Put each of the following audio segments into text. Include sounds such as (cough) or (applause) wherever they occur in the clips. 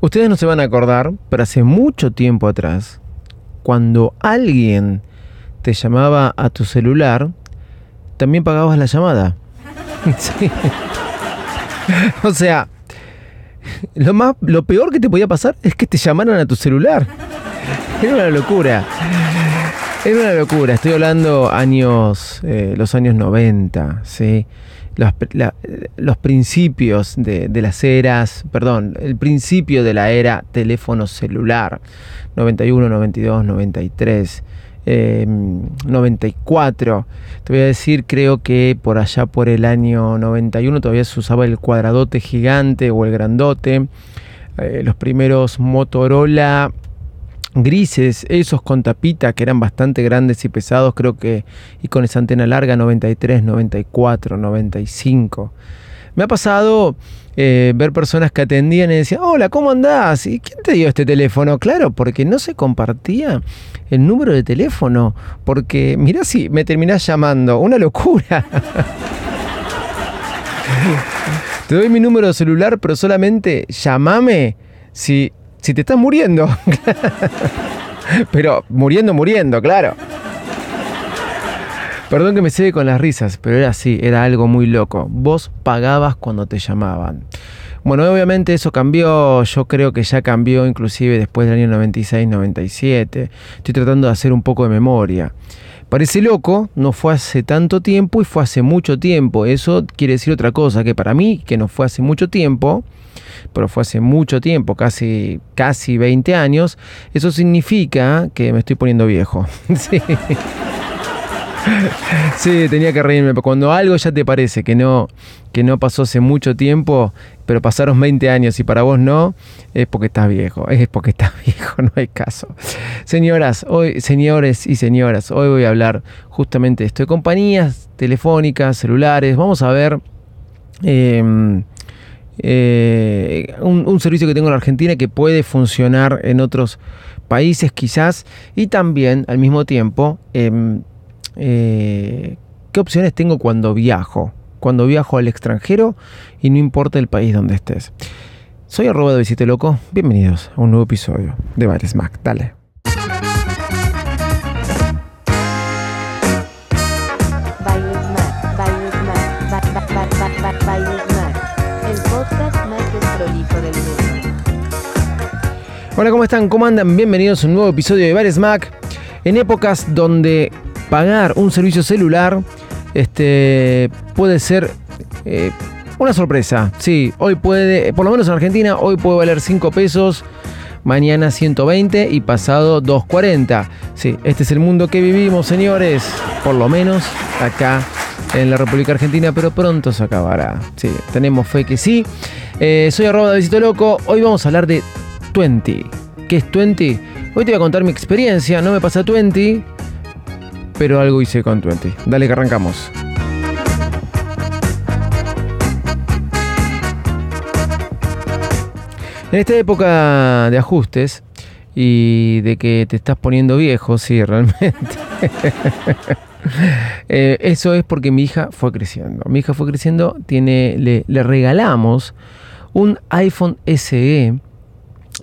Ustedes no se van a acordar, pero hace mucho tiempo atrás, cuando alguien te llamaba a tu celular, también pagabas la llamada. (laughs) Sí. O sea, lo, más, lo peor que te podía pasar es que te llamaran a tu celular. Era una locura. Era una locura. Estoy hablando años, eh, los años 90, ¿sí? Los, principios de, las eras, perdón, el principio de la era teléfono celular. 91, 92, 93. eh, 94. Te voy a decir, creo que por allá por el año 91 todavía se usaba el cuadradote gigante o el grandote. Eh, los primeros Motorola grises, esos con tapita que eran bastante grandes y pesados, creo que, y con esa antena larga 93, 94, 95. Me ha pasado eh, ver personas que atendían y decían, hola, ¿cómo andás? ¿Y quién te dio este teléfono? Claro, porque no se compartía el número de teléfono, porque mirá si me terminás llamando, una locura. (laughs) te doy mi número de celular, pero solamente llamame si, si te estás muriendo. (laughs) pero muriendo, muriendo, claro. Perdón que me cede con las risas, pero era así, era algo muy loco. Vos pagabas cuando te llamaban. Bueno, obviamente eso cambió, yo creo que ya cambió inclusive después del año 96-97. Estoy tratando de hacer un poco de memoria. Parece loco, no fue hace tanto tiempo y fue hace mucho tiempo. Eso quiere decir otra cosa, que para mí, que no fue hace mucho tiempo, pero fue hace mucho tiempo, casi, casi 20 años, eso significa que me estoy poniendo viejo. (laughs) sí. (laughs) Sí, tenía que reírme. Cuando algo ya te parece que no, que no pasó hace mucho tiempo, pero pasaron 20 años y para vos no, es porque estás viejo. Es porque estás (laughs) viejo, no hay caso. Señoras, hoy, señores y señoras, hoy voy a hablar justamente de esto de compañías telefónicas, celulares. Vamos a ver. eh, eh, un, un servicio que tengo en Argentina que puede funcionar en otros países quizás y también al mismo tiempo em, eh, qué opciones tengo cuando viajo, cuando viajo al extranjero y no importa el país donde estés. Soy arroba de Visite Loco, bienvenidos a un nuevo episodio de Bares Mac, dale. Hola, ¿cómo están? ¿Cómo andan? Bienvenidos a un nuevo episodio de Bares Mac. En épocas donde pagar un servicio celular este, puede ser eh, una sorpresa. Sí, hoy puede, por lo menos en Argentina, hoy puede valer 5 pesos, mañana 120 y pasado 240. Sí, este es el mundo que vivimos, señores. Por lo menos acá en la República Argentina, pero pronto se acabará. Sí, tenemos fe que sí. Eh, soy arroba de Visito Loco. Hoy vamos a hablar de 20. ¿Qué es 20? Hoy te voy a contar mi experiencia. No me pasa 20, pero algo hice con 20. Dale que arrancamos. En esta época de ajustes y de que te estás poniendo viejo, sí, realmente. (laughs) Eh, eso es porque mi hija fue creciendo. Mi hija fue creciendo, tiene, le, le regalamos un iPhone SE,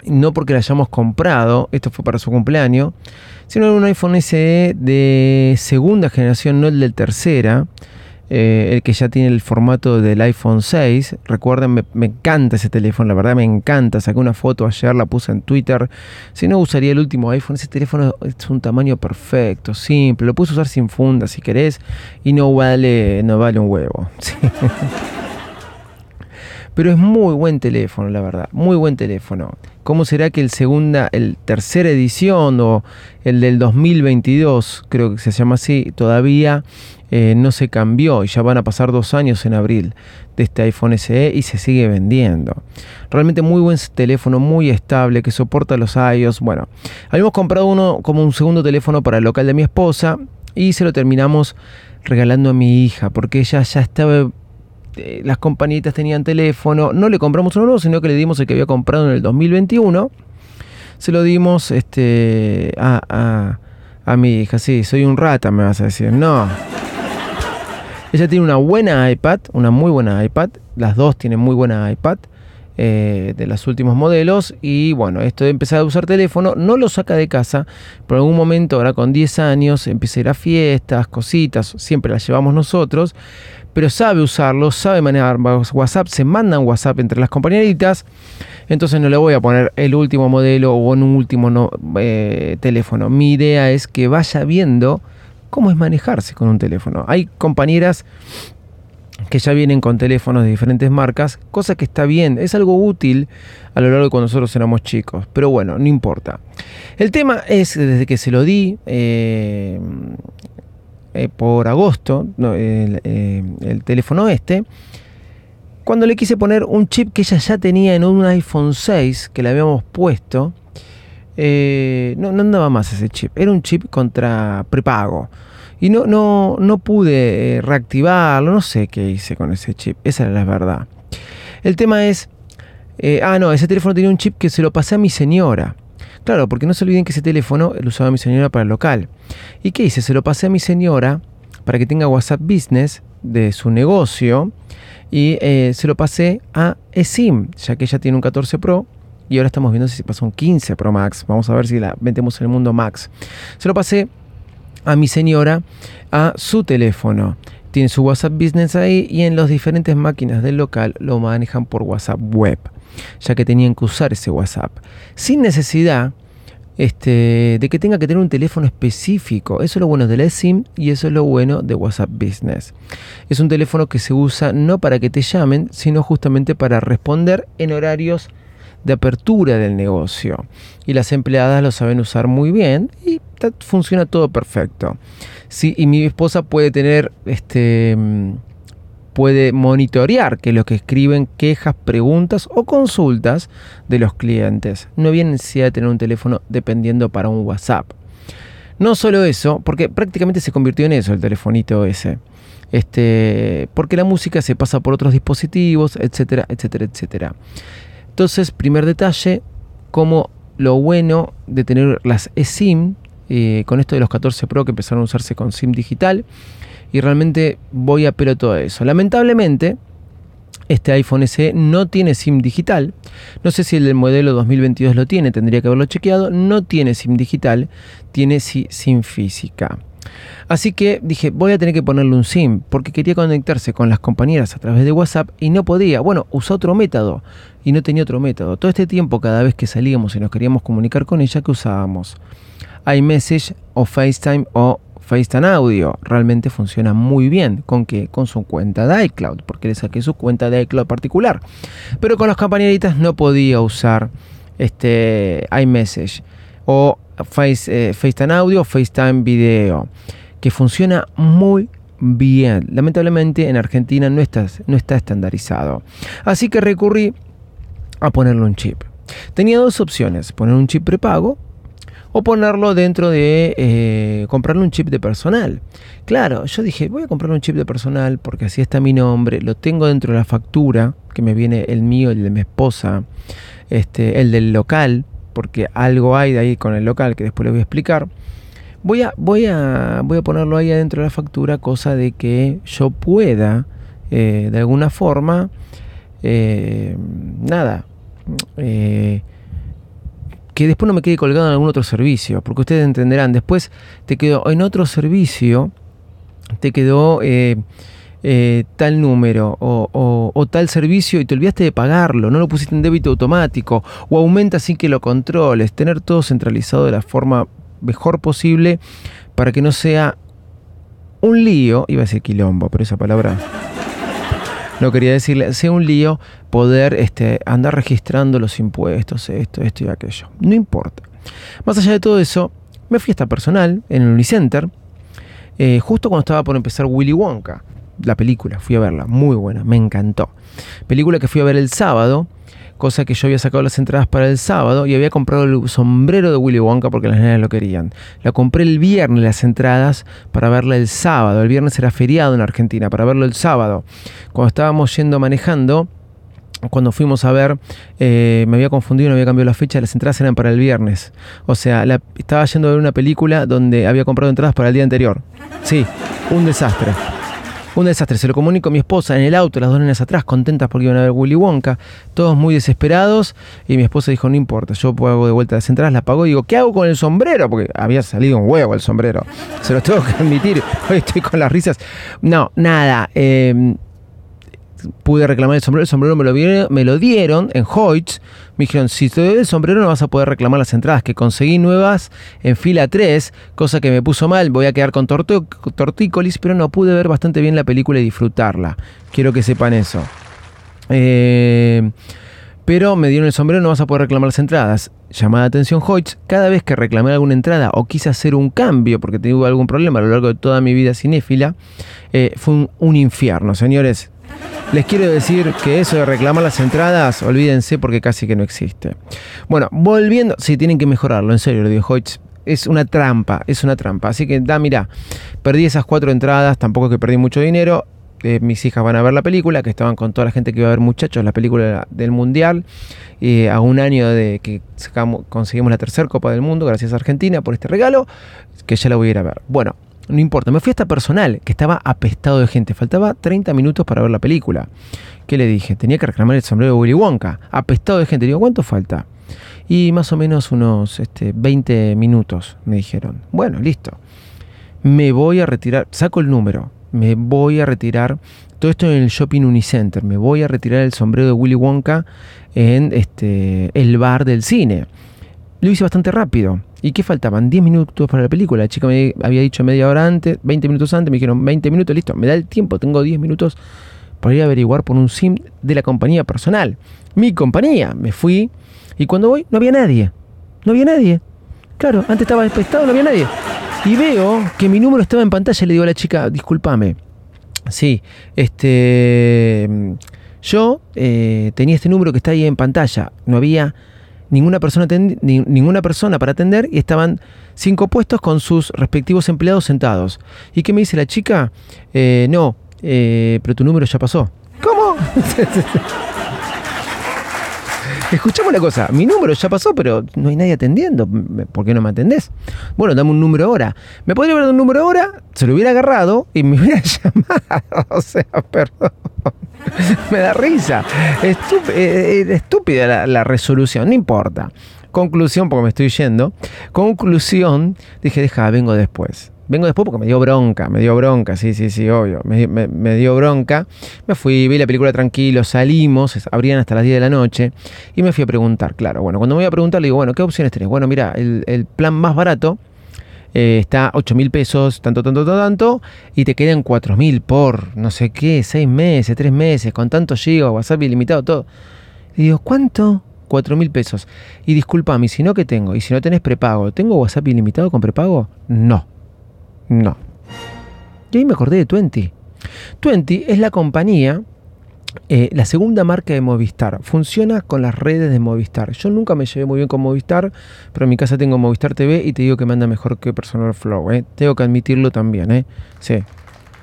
no porque lo hayamos comprado, esto fue para su cumpleaños, sino un iPhone SE de segunda generación, no el de tercera, eh, el que ya tiene el formato del iPhone 6. Recuerden, me, me encanta ese teléfono, la verdad me encanta. Saqué una foto ayer, la puse en Twitter. Si no, usaría el último iPhone. Ese teléfono es un tamaño perfecto, simple. Lo puedes usar sin funda si querés y no vale, no vale un huevo. (laughs) Sí. Pero es muy buen teléfono, la verdad. Muy buen teléfono. ¿Cómo será que el segunda, el tercera edición o el del 2022, creo que se llama así, todavía eh, no se cambió y ya van a pasar dos años en abril de este iPhone SE y se sigue vendiendo. Realmente muy buen teléfono, muy estable, que soporta los iOS. Bueno, habíamos comprado uno como un segundo teléfono para el local de mi esposa y se lo terminamos regalando a mi hija porque ella ya estaba eh, las compañitas tenían teléfono, no le compramos uno nuevo, sino que le dimos el que había comprado en el 2021. Se lo dimos este, a, a, a mi hija. Sí, soy un rata, me vas a decir. No. Ella tiene una buena iPad, una muy buena iPad. Las dos tienen muy buena iPad. Eh, de los últimos modelos y bueno, esto de empezar a usar teléfono no lo saca de casa, por algún momento ahora con 10 años empieza a ir a fiestas, cositas, siempre las llevamos nosotros, pero sabe usarlo, sabe manejar WhatsApp, se mandan WhatsApp entre las compañeritas, entonces no le voy a poner el último modelo o un último eh, teléfono. Mi idea es que vaya viendo cómo es manejarse con un teléfono. Hay compañeras que ya vienen con teléfonos de diferentes marcas, cosa que está bien, es algo útil a lo largo de cuando nosotros éramos chicos, pero bueno, no importa. El tema es, desde que se lo di eh, eh, por agosto, eh, el, teléfono este, cuando le quise poner un chip que ella ya tenía en un iPhone 6, que le habíamos puesto, no, no andaba más ese chip, era un chip contra prepago. Y no, no, no pude eh, reactivarlo, no sé qué hice con ese chip, esa era la verdad. El tema es, eh, ah, no, ese teléfono tenía un chip que se lo pasé a mi señora. Claro, porque no se olviden que ese teléfono lo usaba mi señora para el local. ¿Y qué hice? Se lo pasé a mi señora para que tenga WhatsApp Business de su negocio y eh, se lo pasé a eSIM, ya que ella tiene un 14 Pro y ahora estamos viendo si se pasa un 15 Pro Max. Vamos a ver si la metemos en el mundo Max. Se lo pasé a mi señora a su teléfono. Tiene su WhatsApp Business ahí y en las diferentes máquinas del local lo manejan por WhatsApp Web, ya que tenían que usar ese WhatsApp. Sin necesidad este, de que tenga que tener un teléfono específico. Eso es lo bueno de la SIM y eso es lo bueno de WhatsApp Business. Es un teléfono que se usa no para que te llamen, sino justamente para responder en horarios de apertura del negocio. Y las empleadas lo saben usar muy bien funciona todo perfecto. Sí, y mi esposa puede tener este mm, puede monitorear que lo que escriben quejas, preguntas o consultas de los clientes. No había necesidad de tener un teléfono dependiendo para un WhatsApp. No solo eso, porque prácticamente se convirtió en eso el telefonito ese. Este, porque la música se pasa por otros dispositivos, etcétera, etcétera, etcétera. Entonces, primer detalle, como lo bueno de tener las eSIM, eh, con esto de los 14 Pro que empezaron a usarse con SIM digital, y realmente voy a pelo todo eso. Lamentablemente, este iPhone SE no tiene SIM digital. No sé si el del modelo 2022 lo tiene, tendría que haberlo chequeado. No tiene SIM digital, tiene SIM física. Así que dije, voy a tener que ponerle un SIM porque quería conectarse con las compañeras a través de WhatsApp y no podía. Bueno, usó otro método y no tenía otro método. Todo este tiempo, cada vez que salíamos y nos queríamos comunicar con ella, que usábamos iMessage o FaceTime o FaceTime Audio. Realmente funciona muy bien. ¿Con qué? Con su cuenta de iCloud, porque le saqué su cuenta de iCloud particular. Pero con las compañeritas no podía usar este iMessage o Face, eh, FaceTime Audio FaceTime Video que funciona muy bien. Lamentablemente en Argentina no está, no está estandarizado. Así que recurrí a ponerle un chip. Tenía dos opciones, poner un chip prepago o ponerlo dentro de eh, comprarle un chip de personal. Claro, yo dije, voy a comprar un chip de personal porque así está mi nombre, lo tengo dentro de la factura, que me viene el mío, el de mi esposa, este, el del local, porque algo hay de ahí con el local que después le voy a explicar. Voy a, voy a, voy a ponerlo ahí adentro de la factura, cosa de que yo pueda, eh, de alguna forma, eh, nada, eh, que después no me quede colgado en algún otro servicio, porque ustedes entenderán, después te quedó en otro servicio, te quedó tal número o, o, tal servicio y te olvidaste de pagarlo, no lo pusiste en débito automático o aumenta sin que lo controles, tener todo centralizado de la forma mejor posible para que no sea un lío, iba a decir quilombo, pero esa palabra no quería decirle, sea un lío poder este, andar registrando los impuestos, esto, esto y aquello. No importa. Más allá de todo eso, me fui a esta personal en el Unicenter, eh, justo cuando estaba por empezar Willy Wonka, la película, fui a verla, muy buena, me encantó. Película que fui a ver el sábado cosa que yo había sacado las entradas para el sábado y había comprado el sombrero de Willy Wonka porque las nenas lo querían. La compré el viernes las entradas para verla el sábado. El viernes era feriado en Argentina, para verlo el sábado. Cuando estábamos yendo manejando, cuando fuimos a ver, eh, me había confundido, no había cambiado la fecha, las entradas eran para el viernes. O sea, estaba yendo a ver una película donde había comprado entradas para el día anterior. Sí, un desastre. Un desastre, se lo comunico a mi esposa en el auto, las dos nenas atrás, contentas porque iban a ver Willy Wonka, todos muy desesperados, y mi esposa dijo, no importa, yo pago de vuelta las entradas, la pago y digo, ¿qué hago con el sombrero? Porque había salido un huevo el sombrero, se lo tengo que admitir, (laughs) hoy estoy con las risas. No, nada, eh, pude reclamar el sombrero, el sombrero me lo, dieron en Hoyts. Me dijeron, si te doy el sombrero no vas a poder reclamar las entradas, que conseguí nuevas en fila 3, cosa que me puso mal, voy a quedar con tortícolis, pero no pude ver bastante bien la película y disfrutarla. Quiero que sepan eso. Eh, pero me dieron el sombrero, no vas a poder reclamar las entradas. Llamada atención Hoyts, cada vez que reclamé alguna entrada o quise hacer un cambio, porque tuve algún problema a lo largo de toda mi vida cinéfila, eh, fue un infierno, señores. Les quiero decir que eso de reclamar las entradas, olvídense porque casi que no existe. Bueno, volviendo, sí, tienen que mejorarlo, en serio, lo digo Hoyts. Es una trampa, es una trampa. Así que, da, mira, perdí esas cuatro entradas, tampoco es que perdí mucho dinero. Eh, mis hijas van a ver la película, que estaban con toda la gente que iba a ver muchachos, la película del Mundial, eh, a un año de que sacamos- conseguimos la tercera Copa del Mundo, gracias a Argentina por este regalo, que ya la voy a ir a ver. Bueno, no importa, me fui hasta personal, que estaba apestado de gente, faltaba 30 minutos para ver la película. ¿Qué le dije? Tenía que reclamar el sombrero de Willy Wonka, apestado de gente. Digo, ¿cuánto falta? Y más o menos unos este, 20 minutos, me dijeron. Bueno, listo. Me voy a retirar, saco el número, me voy a retirar, todo esto en el Shopping Unicenter, me voy a retirar el sombrero de Willy Wonka en este, el bar del cine. Lo hice bastante rápido. ¿Y qué faltaban? 10 minutos para la película. La chica me había dicho media hora antes, 20 minutos antes, me dijeron 20 minutos, listo, me da el tiempo, tengo 10 minutos para ir a averiguar por un SIM de la compañía personal. Mi compañía. Me fui y cuando voy no había nadie. No había nadie. Claro, antes estaba despestado, no había nadie. Y veo que mi número estaba en pantalla le digo a la chica, discúlpame. Sí, este. Yo eh, tenía este número que está ahí en pantalla. No había ninguna persona, ni- ninguna persona para atender y estaban cinco puestos con sus respectivos empleados sentados. ¿Y qué me dice la chica? Eh, no, eh, pero tu número ya pasó. ¿Cómo? (laughs) Escuchame una cosa, mi número ya pasó, pero no hay nadie atendiendo. ¿Me- ¿Por qué no me atendés? Bueno, dame un número ahora. ¿Me podría haber dado un número ahora? Se lo hubiera agarrado y me (laughs) hubiera llamado. O sea, perdón. (laughs) me da risa. Estúp- eh, eh, estúpida la, la resolución, no importa. Conclusión, porque me estoy yendo. Conclusión, dije, deja, vengo después. Vengo después porque me dio bronca, me dio bronca, sí, sí, sí, obvio. Me, dio bronca. Me fui, vi la película tranquilo, salimos, abrían hasta las 10 de la noche y me fui a preguntar, claro. Bueno, cuando me voy a preguntar, le digo, bueno, ¿qué opciones tenés? Bueno, mira, el, plan más barato eh, está 8 mil pesos, tanto, tanto, tanto, tanto, y te quedan 4 mil por no sé qué, 6 meses, 3 meses, con tantos gigas, WhatsApp ilimitado, todo. Y digo, ¿cuánto? 4 mil pesos. Y disculpame, ¿y si no, ¿qué tengo? ¿Y si no tenés prepago? ¿Tengo WhatsApp ilimitado con prepago? No. No. Y ahí me acordé de Twenty. Twenty es la compañía, eh, la segunda marca de Movistar. Funciona con las redes de Movistar. Yo nunca me llevé muy bien con Movistar, pero en mi casa tengo Movistar TV y te digo que me anda mejor que Personal Flow. ¿eh? Tengo que admitirlo también. ¿eh? Sí,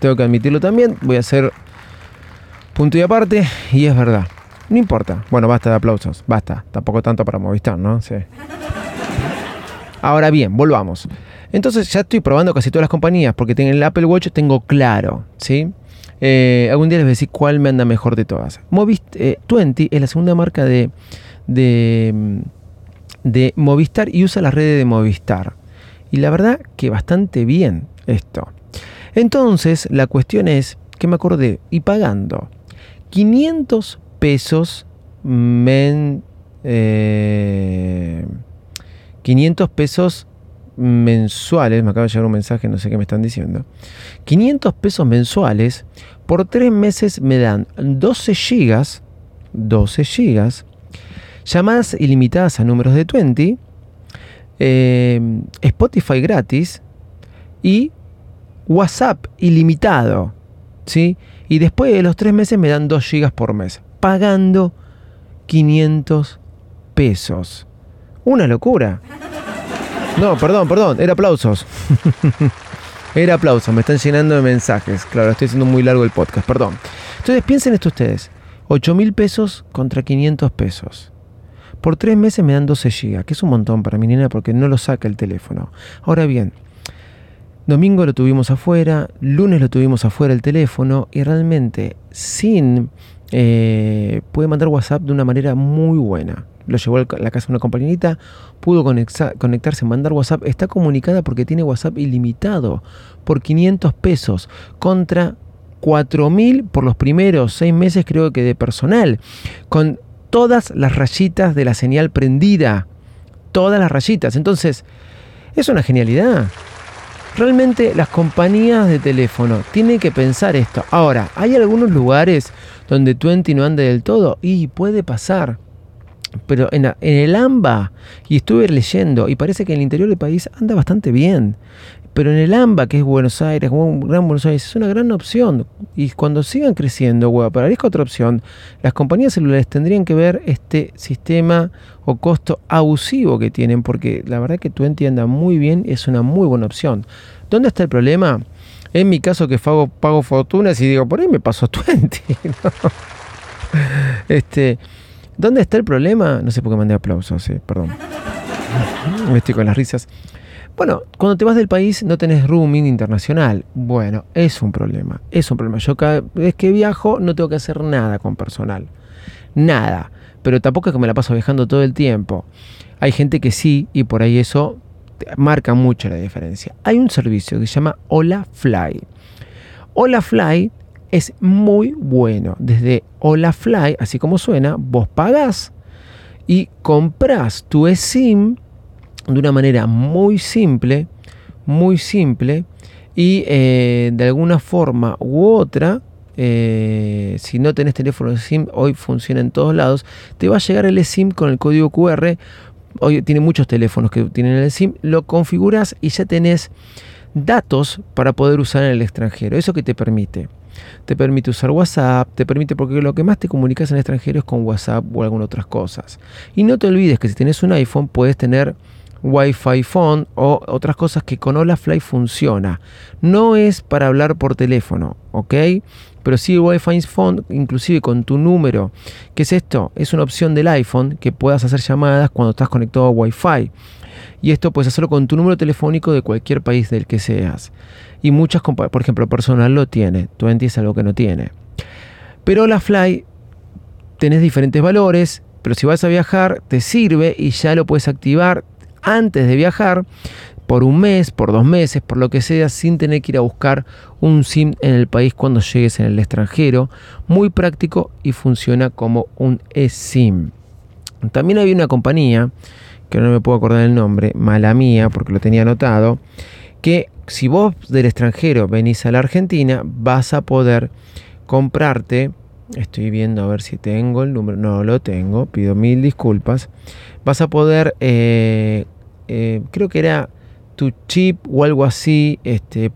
tengo que admitirlo también. Voy a hacer punto y aparte y es verdad. No importa. Bueno, basta de aplausos. Basta. Tampoco tanto para Movistar, ¿no? Sí. Ahora bien, volvamos. Entonces ya estoy probando casi todas las compañías porque en el Apple Watch tengo claro, ¿sí? Eh, algún día les voy a decir cuál me anda mejor de todas. Movist eh, 20 es la segunda marca de, de, mm, Movistar y usa las redes de Movistar. Y la verdad que bastante bien esto. Entonces la cuestión es que me acordé y pagando 500 pesos men, eh, 500 pesos mensuales, me acaba de llegar un mensaje, no sé qué me están diciendo. 500 pesos mensuales, por tres meses me dan 12 gigas, 12 gigas, llamadas ilimitadas a números de 20, eh, Spotify gratis y WhatsApp ilimitado, ¿sí? Y después de los tres meses me dan 2 gigas por mes, pagando 500 pesos. Una locura. No, perdón, perdón, era aplausos. (laughs) era aplausos, me están llenando de mensajes. Claro, estoy haciendo muy largo el podcast, perdón. Entonces piensen esto ustedes. 8 mil pesos contra 500 pesos. Por tres meses me dan 12 gigas, que es un montón para mi nena porque no lo saca el teléfono. Ahora bien, Domingo lo tuvimos afuera, lunes lo tuvimos afuera el teléfono y realmente sin eh, puede mandar WhatsApp de una manera muy buena. Lo llevó a la casa de una compañerita, pudo conectarse, mandar WhatsApp. Está comunicada porque tiene WhatsApp ilimitado por 500 pesos contra 4.000 por los primeros seis meses creo que de personal. Con todas las rayitas de la señal prendida. Todas las rayitas. Entonces, es una genialidad. Realmente las compañías de teléfono tienen que pensar esto. Ahora, hay algunos lugares donde Twenty no anda del todo y puede pasar. Pero en, el AMBA, y estuve leyendo, y parece que en el interior del país anda bastante bien. Pero en el AMBA, que es Buenos Aires, Gran Buenos Aires, es una gran opción. Y cuando sigan creciendo, para aparezca otra opción, las compañías celulares tendrían que ver este sistema o costo abusivo que tienen, porque la verdad que Twenty anda muy bien, es una muy buena opción. ¿Dónde está el problema? En mi caso que pago, pago fortunas y digo, por ahí me paso (laughs) 20. Este, ¿Dónde está el problema? No sé por qué mandé aplausos, eh, perdón. Me estoy con las risas. Bueno, cuando te vas del país no tenés rooming internacional. Bueno, es un problema. Es un problema. Yo cada vez que viajo no tengo que hacer nada con personal. Nada. Pero tampoco es que me la paso viajando todo el tiempo. Hay gente que sí, y por ahí eso marca mucho la diferencia. Hay un servicio que se llama Hola Fly. Hola Fly es muy bueno. Desde Hola Fly, así como suena, vos pagás y compras tu eSIM de una manera muy simple, muy simple y eh, de alguna forma u otra eh, si no tenés teléfono SIM, hoy funciona en todos lados, te va a llegar el eSIM con el código QR hoy tiene muchos teléfonos que tienen el SIM, lo configuras y ya tenés datos para poder usar en el extranjero. ¿Eso que te permite? Te permite usar WhatsApp, te permite, porque lo que más te comunicas en el extranjero es con WhatsApp o algunas otras cosas. Y no te olvides que si tienes un iPhone puedes tener Wi-Fi Phone o otras cosas que con Fly funciona. No es para hablar por teléfono, ¿ok? Pero sí Wi-Fi Phone, inclusive con tu número. ¿Qué es esto? Es una opción del iPhone que puedas hacer llamadas cuando estás conectado a Wi-Fi. Y esto puedes hacerlo con tu número telefónico de cualquier país del que seas. Y muchas, por ejemplo, personal lo tiene. Twenty es algo que no tiene. Pero la Fly tenés diferentes valores, pero si vas a viajar te sirve y ya lo puedes activar antes de viajar por un mes, por dos meses, por lo que sea, sin tener que ir a buscar un SIM en el país cuando llegues en el extranjero. Muy práctico y funciona como un eSIM. También había una compañía, que no me puedo acordar el nombre, mala mía, porque lo tenía anotado, que si vos del extranjero venís a la Argentina, vas a poder comprarte, estoy viendo a ver si tengo el número, no lo tengo, pido mil disculpas, vas a poder eh, eh, creo que era tu chip o algo así, este,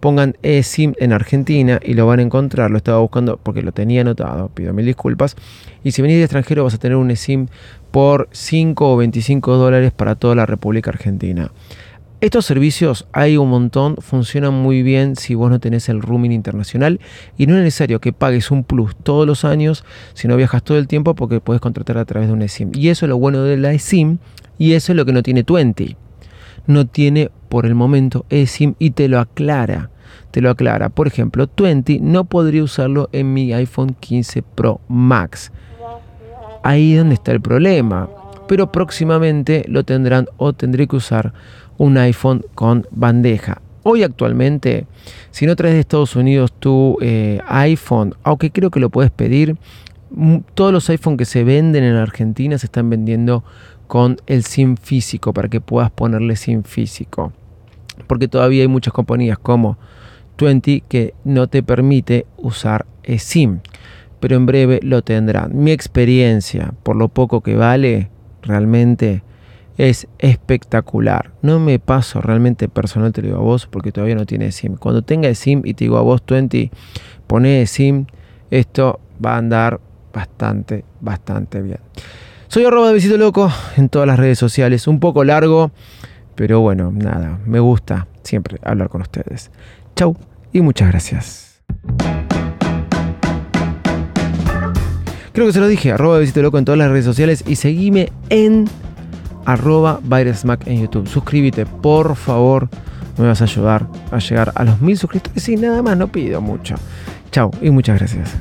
pongan eSIM en Argentina y lo van a encontrar. Lo estaba buscando porque lo tenía anotado, pido mil disculpas. Y si venís de extranjero vas a tener un eSIM por 5 o 25 dólares para toda la República Argentina. Estos servicios hay un montón, funcionan muy bien si vos no tenés el roaming internacional y no es necesario que pagues un plus todos los años si no viajas todo el tiempo porque puedes contratar a través de un eSIM. Y eso es lo bueno de la eSIM y eso es lo que no tiene Twenty. No tiene por el momento eSIM y te lo aclara. Te lo aclara. Por ejemplo, Twenty no podría usarlo en mi iPhone 15 Pro Max. Ahí es donde está el problema. Pero próximamente lo tendrán o tendré que usar un iPhone con bandeja. Hoy actualmente, si no traes de Estados Unidos tu eh, iPhone, aunque creo que lo puedes pedir, todos los iPhones que se venden en Argentina se están vendiendo con el SIM físico para que puedas ponerle SIM físico. Porque todavía hay muchas compañías como Twenty que no te permite usar SIM. Pero en breve lo tendrán. Mi experiencia, por lo poco que vale, realmente es espectacular. No me paso realmente personal, te lo digo a vos, porque todavía no tiene SIM. Cuando tenga SIM y te digo a vos, Twenty, pone SIM, esto va a andar bastante, bastante bien. Soy arroba de Visito Loco en todas las redes sociales. Un poco largo, pero bueno, nada, me gusta siempre hablar con ustedes. Chau y muchas gracias. Creo que se lo dije, arroba de Visito Loco en todas las redes sociales y seguime en arroba en YouTube. Suscríbete, por favor. me vas a ayudar a llegar a los mil suscriptores y nada más, no pido mucho. Chao y muchas gracias.